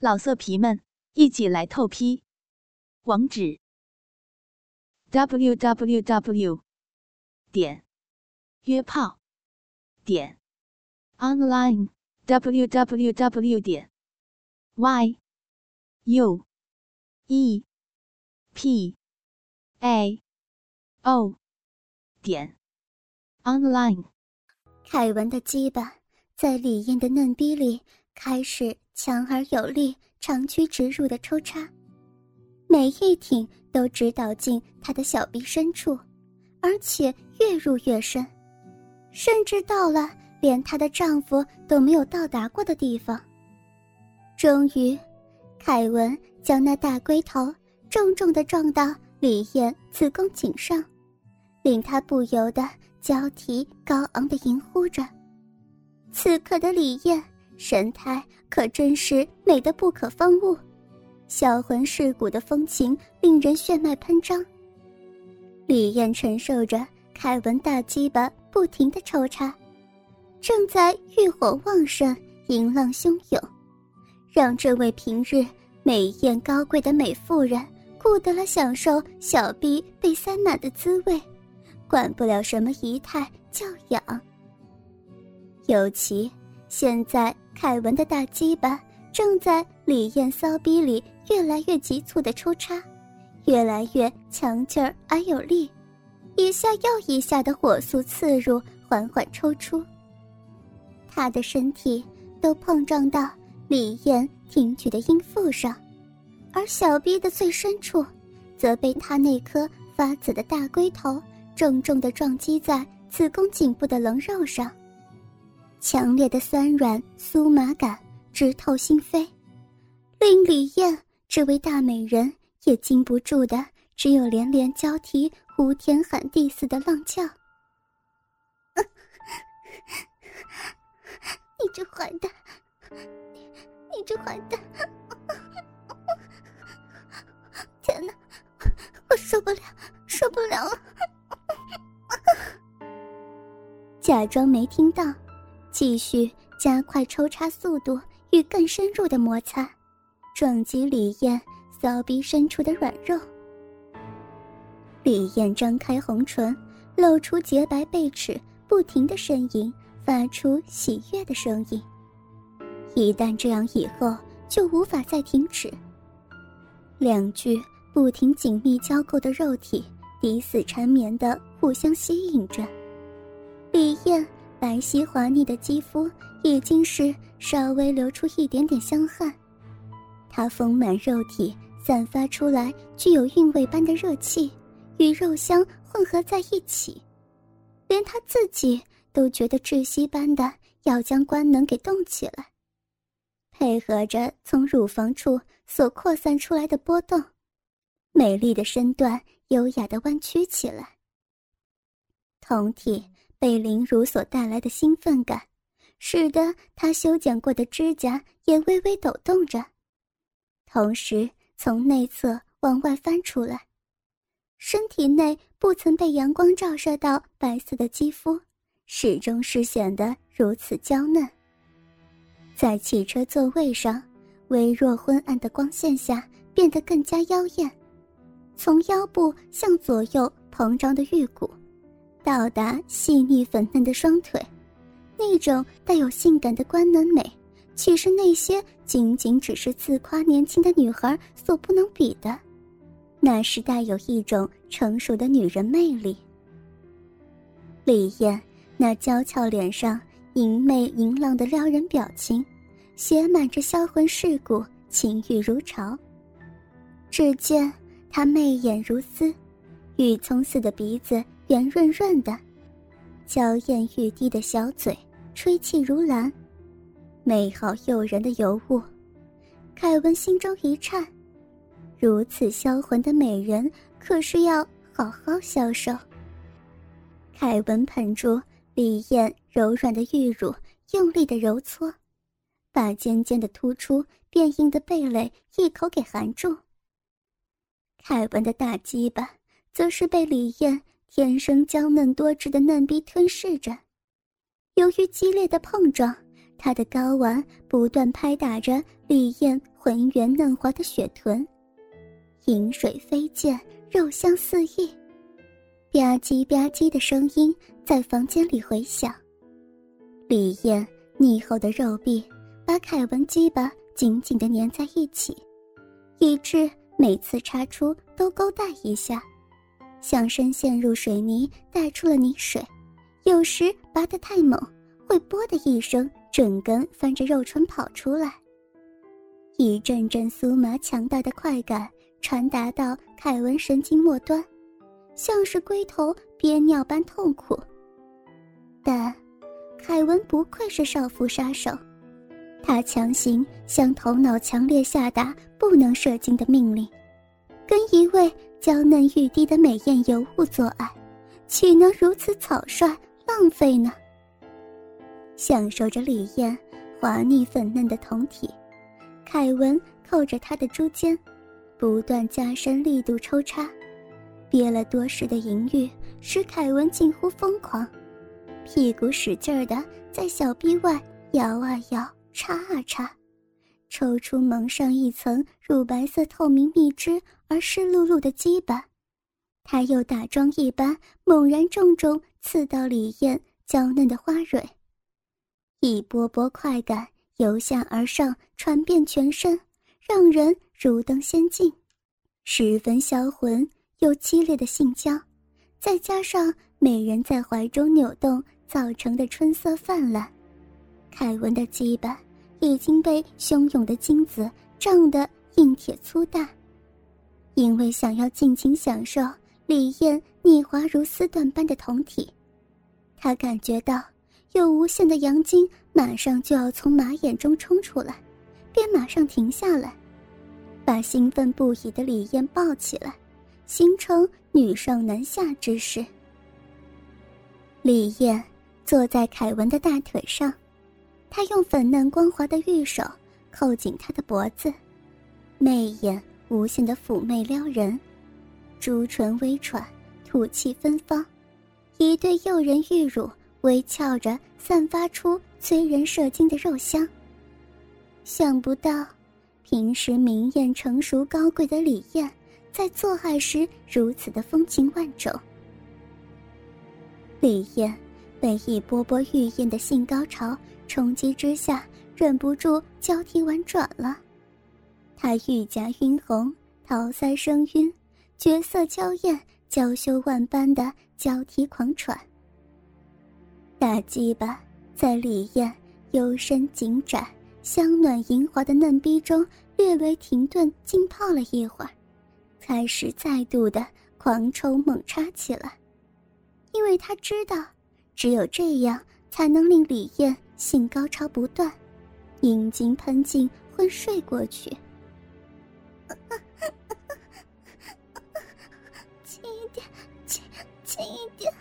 老色皮们，一起来透批！网址：w w w 点约炮点 online w w w 点 y u e p a o 点 online。凯文的鸡巴在李艳的嫩逼里开始强而有力、长驱直入的抽插，每一挺都直捣进他的小臂深处，而且越入越深，甚至到了连她的丈夫都没有到达过的地方。终于，凯文将那大龟头重重的撞到李艳子宫颈上，令她不由得。交替高昂的吟呼着，此刻的李艳神态可真是美得不可方物，销魂蚀骨的风情令人血脉喷张。李艳承受着凯文大鸡巴不停的抽插，正在欲火旺盛、淫浪汹涌，让这位平日美艳高贵的美妇人顾得了享受小臂被塞满的滋味。管不了什么仪态教养。尤其现在，凯文的大鸡巴正在李艳骚逼里越来越急促的抽插，越来越强劲儿而有力，一下又一下的火速刺入，缓缓抽出。他的身体都碰撞到李艳挺举的阴腹上，而小逼的最深处，则被他那颗发紫的大龟头。重重的撞击在子宫颈部的棱肉上，强烈的酸软酥麻感直透心扉，令李艳这位大美人也禁不住的只有连连交替呼天喊地似的浪叫：“ 你这坏蛋，你你这坏蛋！天哪，我受不了，受不了了！”假装没听到，继续加快抽插速度与更深入的摩擦，撞击李艳骚逼深处的软肉。李艳张开红唇，露出洁白贝齿，不停的呻吟，发出喜悦的声音。一旦这样，以后就无法再停止。两具不停紧密交构的肉体，抵死缠绵的互相吸引着。李艳白皙滑腻的肌肤已经是稍微流出一点点香汗，她丰满肉体散发出来具有韵味般的热气，与肉香混合在一起，连她自己都觉得窒息般的要将官能给动起来，配合着从乳房处所扩散出来的波动，美丽的身段优雅的弯曲起来，酮体。被凌辱所带来的兴奋感，使得他修剪过的指甲也微微抖动着，同时从内侧往外翻出来。身体内不曾被阳光照射到白色的肌肤，始终是显得如此娇嫩。在汽车座位上，微弱昏暗的光线下变得更加妖艳，从腰部向左右膨胀的玉骨。到达细腻粉嫩的双腿，那种带有性感的官能美，岂是那些仅仅只是自夸年轻的女孩所不能比的？那是带有一种成熟的女人魅力。李艳那娇俏脸上淫媚淫浪的撩人表情，写满着销魂蚀骨、情欲如潮。只见她媚眼如丝，玉葱似的鼻子。圆润润的，娇艳欲滴的小嘴，吹气如兰，美好诱人的尤物。凯文心中一颤，如此销魂的美人，可是要好好销售。凯文捧住李艳柔软的玉乳，用力的揉搓，把尖尖的突出、变硬的蓓蕾一口给含住。凯文的大鸡巴，则是被李艳。天生娇嫩多汁的嫩逼吞噬着，由于激烈的碰撞，他的睾丸不断拍打着李艳浑圆嫩滑的雪臀，饮水飞溅，肉香四溢，吧唧吧唧的声音在房间里回响。李艳腻厚的肉壁把凯文鸡巴紧紧地粘在一起，以致每次插出都勾带一下，像深陷入水泥带出了泥水。有时拔得太猛，会“啵”的一声，整根翻着肉唇跑出来。一阵阵酥麻强大的快感传达到凯文神经末端，像是龟头憋尿般痛苦。但，凯文不愧是少妇杀手，他强行向头脑强烈下达不能射精的命令，跟一位娇嫩欲滴的美艳尤物做爱，岂能如此草率？浪费呢。享受着李艳滑腻粉嫩的酮体，凯文扣着她的珠肩，不断加深力度抽插，憋了多时的淫欲使凯文近乎疯狂，屁股使劲儿的在小臂外摇啊摇，插啊插，抽出蒙上一层乳白色透明蜜汁而湿漉漉的鸡巴。他又打桩一般，猛然重重刺到李艳娇嫩的花蕊，一波波快感由下而上传遍全身，让人如登仙境，十分销魂又激烈的性交，再加上美人在怀中扭动造成的春色泛滥，凯文的基巴已经被汹涌的精子胀得硬铁粗大，因为想要尽情享受。李艳腻滑如丝缎般的酮体，他感觉到有无限的阳精马上就要从马眼中冲出来，便马上停下来，把兴奋不已的李艳抱起来，形成女上男下之势。李艳坐在凯文的大腿上，他用粉嫩光滑的玉手扣紧她的脖子，媚眼无限的妩媚撩人。朱唇微喘，吐气芬芳，一对诱人玉乳微翘着，散发出催人射精的肉香。想不到，平时明艳成熟高贵的李艳，在做爱时如此的风情万种。李艳被一波波玉艳的性高潮冲击之下，忍不住交替婉转了。她玉颊晕红，桃腮生晕。绝色娇艳，娇羞万般的交替狂喘。大鸡巴在李艳幽深紧窄、香暖莹滑的嫩逼中略微停顿浸泡了一会儿，开始再度的狂抽猛插起来，因为他知道，只有这样才能令李艳性高潮不断，阴茎喷进昏睡过去。轻一点，轻轻一点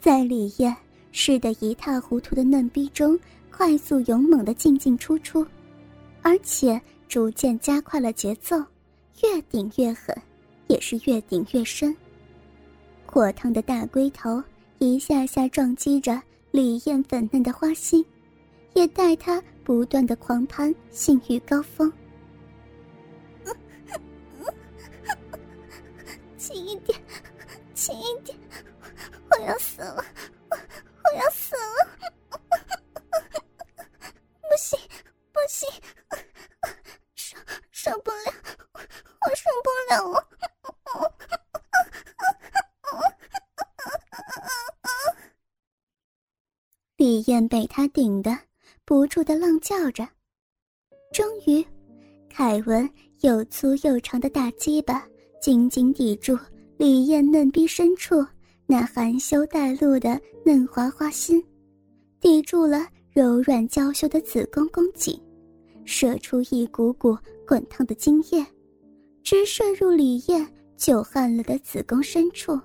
在李艳湿得一塌糊涂的嫩逼中，快速勇猛的进进出出，而且逐渐加快了节奏，越顶越狠，也是越顶越深。火烫的大龟头一下下撞击着李艳粉嫩的花心，也带她不断的狂攀性欲高峰。轻一点，轻一点，我要死了，李艳被他顶得不住的浪叫着，终于，凯文又粗又长的大鸡巴。紧紧抵住李艳嫩逼深处那含羞带露的嫩滑花心，抵住了柔软娇羞的子宫宫颈，射出一股股滚烫的精液，直射入李艳久旱了的子宫深处。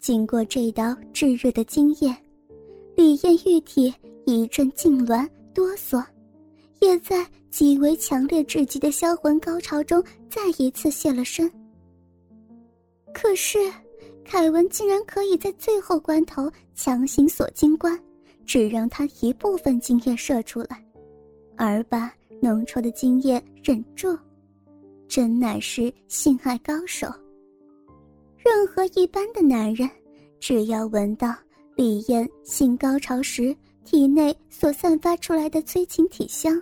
经过这道炙热的精液，李艳玉体一阵痉挛哆嗦。也在极为强烈至极的销魂高潮中，再一次现了身。可是，凯文竟然可以在最后关头强行锁金关，只让他一部分精液射出来，而把浓稠的精液忍住，真乃是性爱高手。任何一般的男人，只要闻到李艳性高潮时体内所散发出来的催情体香，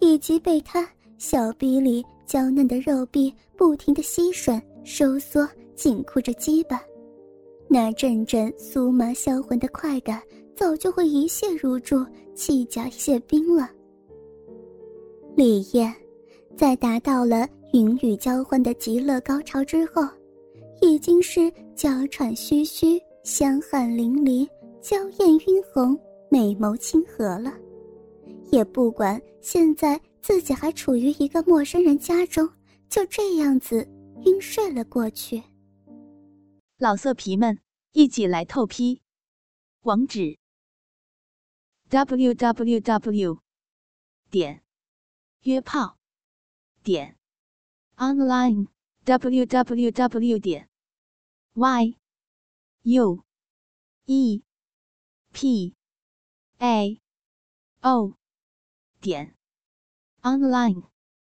以及被他小臂里娇嫩的肉壁不停的吸吮、收缩。紧箍着鸡巴，那阵阵酥麻销魂的快感，早就会一泻如注，气甲泄冰了。李艳，在达到了云雨交欢的极乐高潮之后，已经是娇喘吁吁、香汗淋漓、娇艳晕红、美眸清和了，也不管现在自己还处于一个陌生人家中，就这样子晕睡了过去。老色皮们，一起来透批！网址：w w w 点约炮点 online w w w 点 y u e. P. A. O. 点。Online。